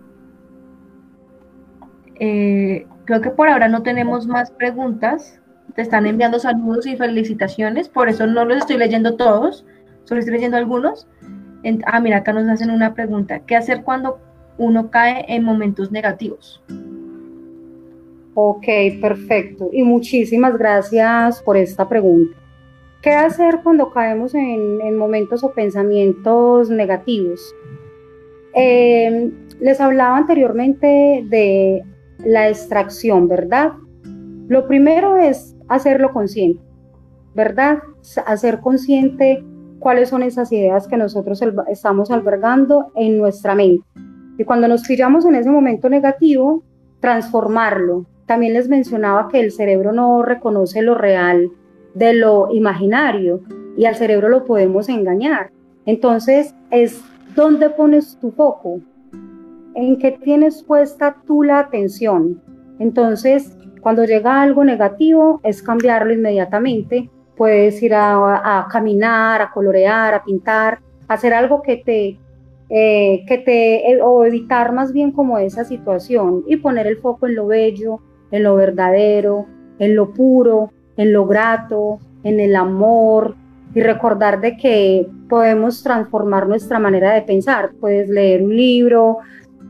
Eh, creo que por ahora no tenemos más preguntas. Te están enviando saludos y felicitaciones, por eso no los estoy leyendo todos, solo estoy leyendo algunos. ah, mira, acá nos hacen una pregunta. ¿Qué hacer cuando uno cae en momentos negativos? Ok, perfecto. Y muchísimas gracias por esta pregunta. ¿Qué hacer cuando caemos en, momentos o pensamientos negativos? Eh, les hablaba anteriormente de la extracción, ¿verdad? Lo primero es hacerlo consciente, ¿verdad? Hacer consciente cuáles son esas ideas que nosotros estamos albergando en nuestra mente. Y cuando nos pillamos en ese momento negativo, transformarlo. También les mencionaba que el cerebro no reconoce lo real de lo imaginario y al cerebro lo podemos engañar. Entonces es dónde pones tu foco, en qué tienes puesta tú la atención. Entonces, cuando llega algo negativo, es cambiarlo inmediatamente. Puedes ir a, caminar, a colorear, a pintar, hacer algo que te, eh, que te, eh, o evitar más bien como esa situación y poner el foco en lo bello, en lo verdadero, en lo puro, en lo grato, en el amor, y recordar de que podemos transformar nuestra manera de pensar. Puedes leer un libro,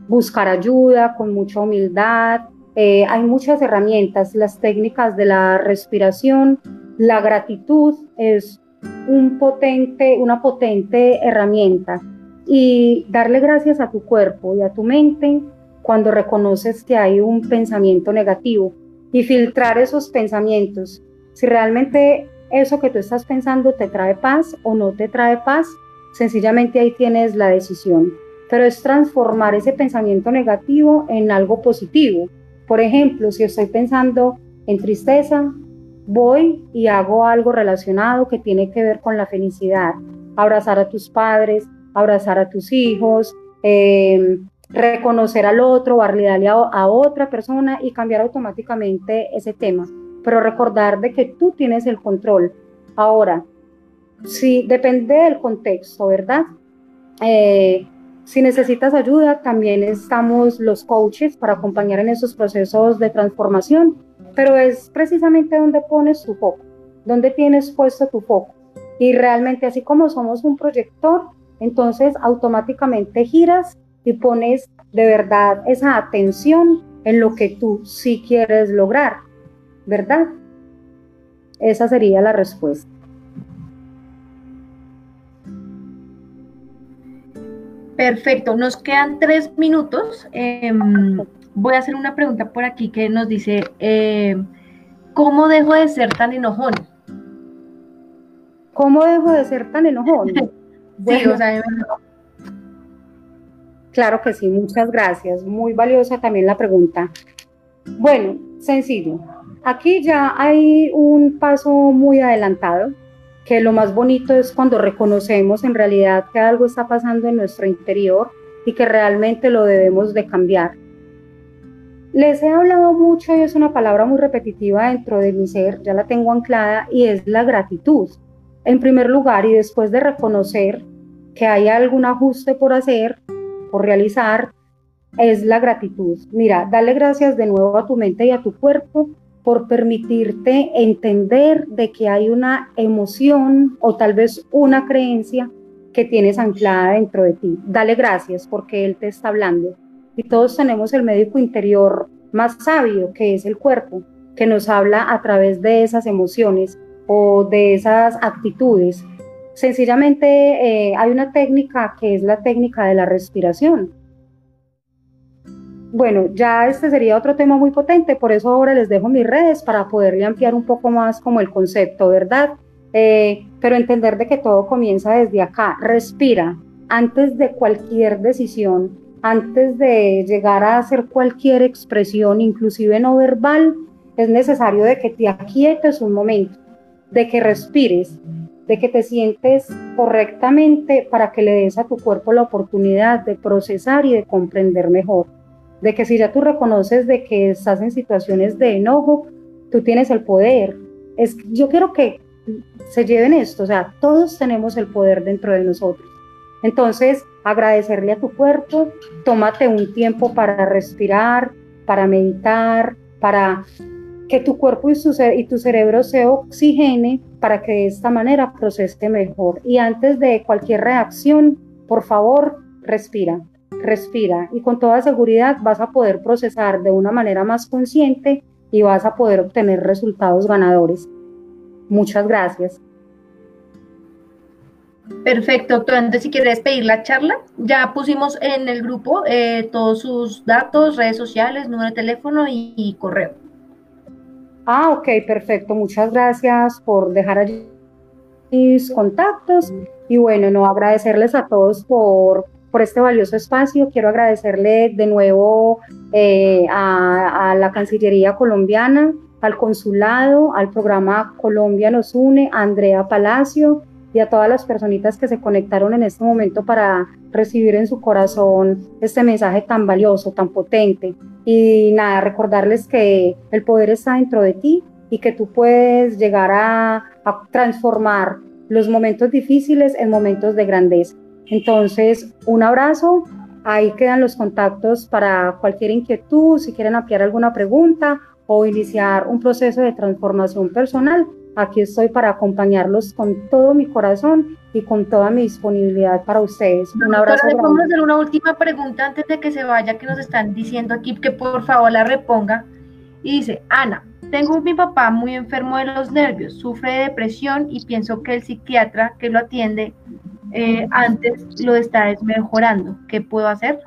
buscar ayuda con mucha humildad. Eh, hay muchas herramientas, las técnicas de la respiración, la gratitud es una potente herramienta y darle gracias a tu cuerpo y a tu mente cuando reconoces que hay un pensamiento negativo y filtrar esos pensamientos. Si realmente eso que tú estás pensando te trae paz o no te trae paz, sencillamente ahí tienes la decisión pero es transformar ese pensamiento negativo en algo positivo. Por ejemplo, si estoy pensando en tristeza, voy y hago algo relacionado que tiene que ver con la felicidad. Abrazar a tus padres, abrazar a tus hijos, eh, reconocer al otro, darle a, a otra persona y cambiar automáticamente ese tema. Pero recordar de que tú tienes el control. Ahora, sí, depende del contexto, ¿verdad? Eh, si necesitas ayuda, también estamos los coaches para acompañar en esos procesos de transformación, pero es precisamente donde pones tu foco, donde tienes puesto tu foco. Y realmente así como somos un proyector, entonces automáticamente giras y pones de verdad esa atención en lo que tú sí quieres lograr, ¿verdad? Esa sería la respuesta. Perfecto, nos quedan tres minutos. Em, voy a hacer una pregunta por aquí que nos dice, em, ¿cómo dejo de ser tan enojón? ¿Cómo dejo de ser tan enojón? sí, o sea, claro que sí, muchas gracias. Muy valiosa también la pregunta. Bueno, sencillo. Aquí ya hay un paso muy adelantado que lo más bonito es cuando reconocemos en realidad que algo está pasando en nuestro interior y que realmente lo debemos de cambiar. Les he hablado mucho y es una palabra muy repetitiva dentro de mi ser, ya la tengo anclada y es la gratitud. En primer lugar y después de reconocer que hay algún ajuste por hacer, por realizar, es la gratitud. Mira, dale gracias de nuevo a tu mente y a tu cuerpo por permitirte entender de que hay una emoción o tal vez una creencia que tienes anclada dentro de ti. Dale gracias porque Él te está hablando. Y todos tenemos el médico interior más sabio, que es el cuerpo, que nos habla a través de esas emociones o de esas actitudes. Sencillamente eh, hay una técnica que es la técnica de la respiración bueno, ya este sería otro tema muy potente, por eso ahora les dejo mis redes para poderle ampliar un poco más como el concepto, ¿verdad? eh, pero entender de que todo comienza desde acá. Respira antes de cualquier decisión, antes de llegar a hacer cualquier expresión, inclusive no verbal, es necesario de que te aquietes un momento, de que respires, de que te sientes correctamente para que le des a tu cuerpo la oportunidad de procesar y de comprender mejor. De que si ya tú reconoces de que estás en situaciones de enojo, tú tienes el poder. Es, yo quiero que se lleven esto, o sea, todos tenemos el poder dentro de nosotros. Entonces, agradecerle a tu cuerpo, tómate un tiempo para respirar, para meditar, para que tu cuerpo y, y tu cerebro se oxigene para que de esta manera procese mejor. Y antes de cualquier reacción, por favor, respira, respira y con toda seguridad vas a poder procesar de una manera más consciente y vas a poder obtener resultados ganadores. Muchas gracias. Perfecto, doctor. Entonces, si quieres pedir la charla, ya pusimos en el grupo eh, todos sus datos, redes sociales, número de teléfono y, correo. Ah, ok, perfecto. Muchas gracias por dejar allí mis contactos. Y bueno, no agradecerles a todos por, por este valioso espacio. Quiero agradecerle de nuevo eh, a, a la Cancillería colombiana, al consulado, al programa Colombia nos une, a Andrea Palacio y a todas las personitas que se conectaron en este momento para recibir en su corazón este mensaje tan valioso, tan potente. Y nada, recordarles que el poder está dentro de ti y que tú puedes llegar a, transformar los momentos difíciles en momentos de grandeza. Entonces, un abrazo, ahí quedan los contactos para cualquier inquietud, si quieren ampliar alguna pregunta o iniciar un proceso de transformación personal, Aquí estoy para acompañarlos con todo mi corazón y con toda mi disponibilidad para ustedes. Un abrazo. Vamos a hacer una última pregunta antes de que se vaya, que nos están diciendo aquí que por favor la reponga. Y dice, Ana, tengo mi papá muy enfermo de los nervios, sufre de depresión y pienso que el psiquiatra que lo atiende eh, antes lo está desmejorando. ¿Qué puedo hacer?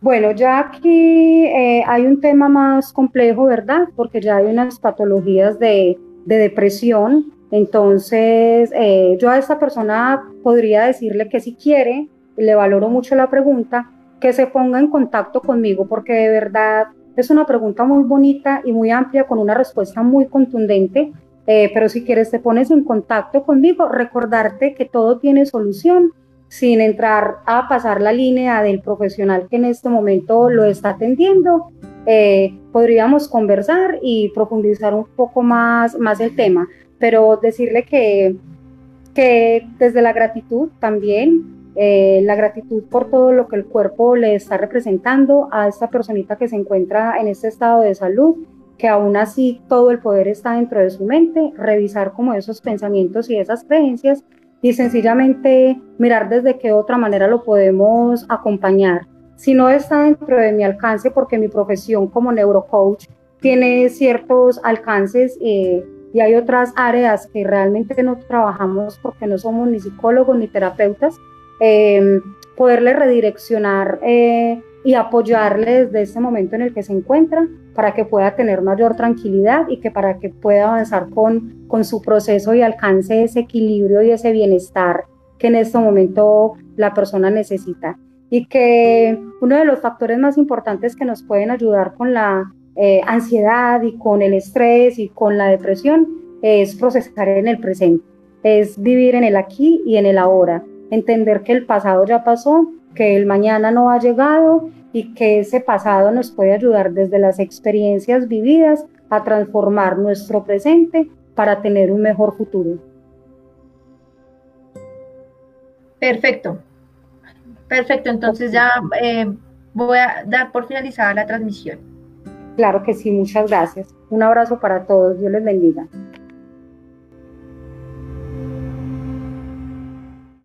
Bueno, ya aquí eh, hay un tema más complejo, ¿verdad? Porque ya hay unas patologías de, depresión. Entonces, eh, yo a esta persona podría decirle que si quiere, le valoro mucho la pregunta, que se ponga en contacto conmigo, porque de verdad es una pregunta muy bonita y muy amplia, con una respuesta muy contundente. Eh, pero si quieres, te pones en contacto conmigo, recordarte que todo tiene solución sin entrar a pasar la línea del profesional que en este momento lo está atendiendo, eh, podríamos conversar y profundizar un poco más, más el tema, pero decirle que, que desde la gratitud también, eh, la gratitud por todo lo que el cuerpo le está representando a esta personita que se encuentra en este estado de salud, que aún así todo el poder está dentro de su mente, revisar como esos pensamientos y esas creencias y sencillamente mirar desde qué otra manera lo podemos acompañar. Si no está dentro de mi alcance, porque mi profesión como neurocoach tiene ciertos alcances eh, y hay otras áreas que realmente no trabajamos porque no somos ni psicólogos ni terapeutas, eh, poderle redireccionar eh, y apoyarle desde ese momento en el que se encuentra para que pueda tener mayor tranquilidad y que para que pueda avanzar con, con su proceso y alcance ese equilibrio y ese bienestar que en este momento la persona necesita. Y que uno de los factores más importantes que nos pueden ayudar con la eh, ansiedad y con el estrés y con la depresión es procesar en el presente, es vivir en el aquí y en el ahora, entender que el pasado ya pasó que el mañana no ha llegado y que ese pasado nos puede ayudar desde las experiencias vividas a transformar nuestro presente para tener un mejor futuro. Perfecto. Perfecto, entonces ya eh, voy a dar por finalizada la transmisión. Claro que sí, muchas gracias. Un abrazo para todos, Dios les bendiga.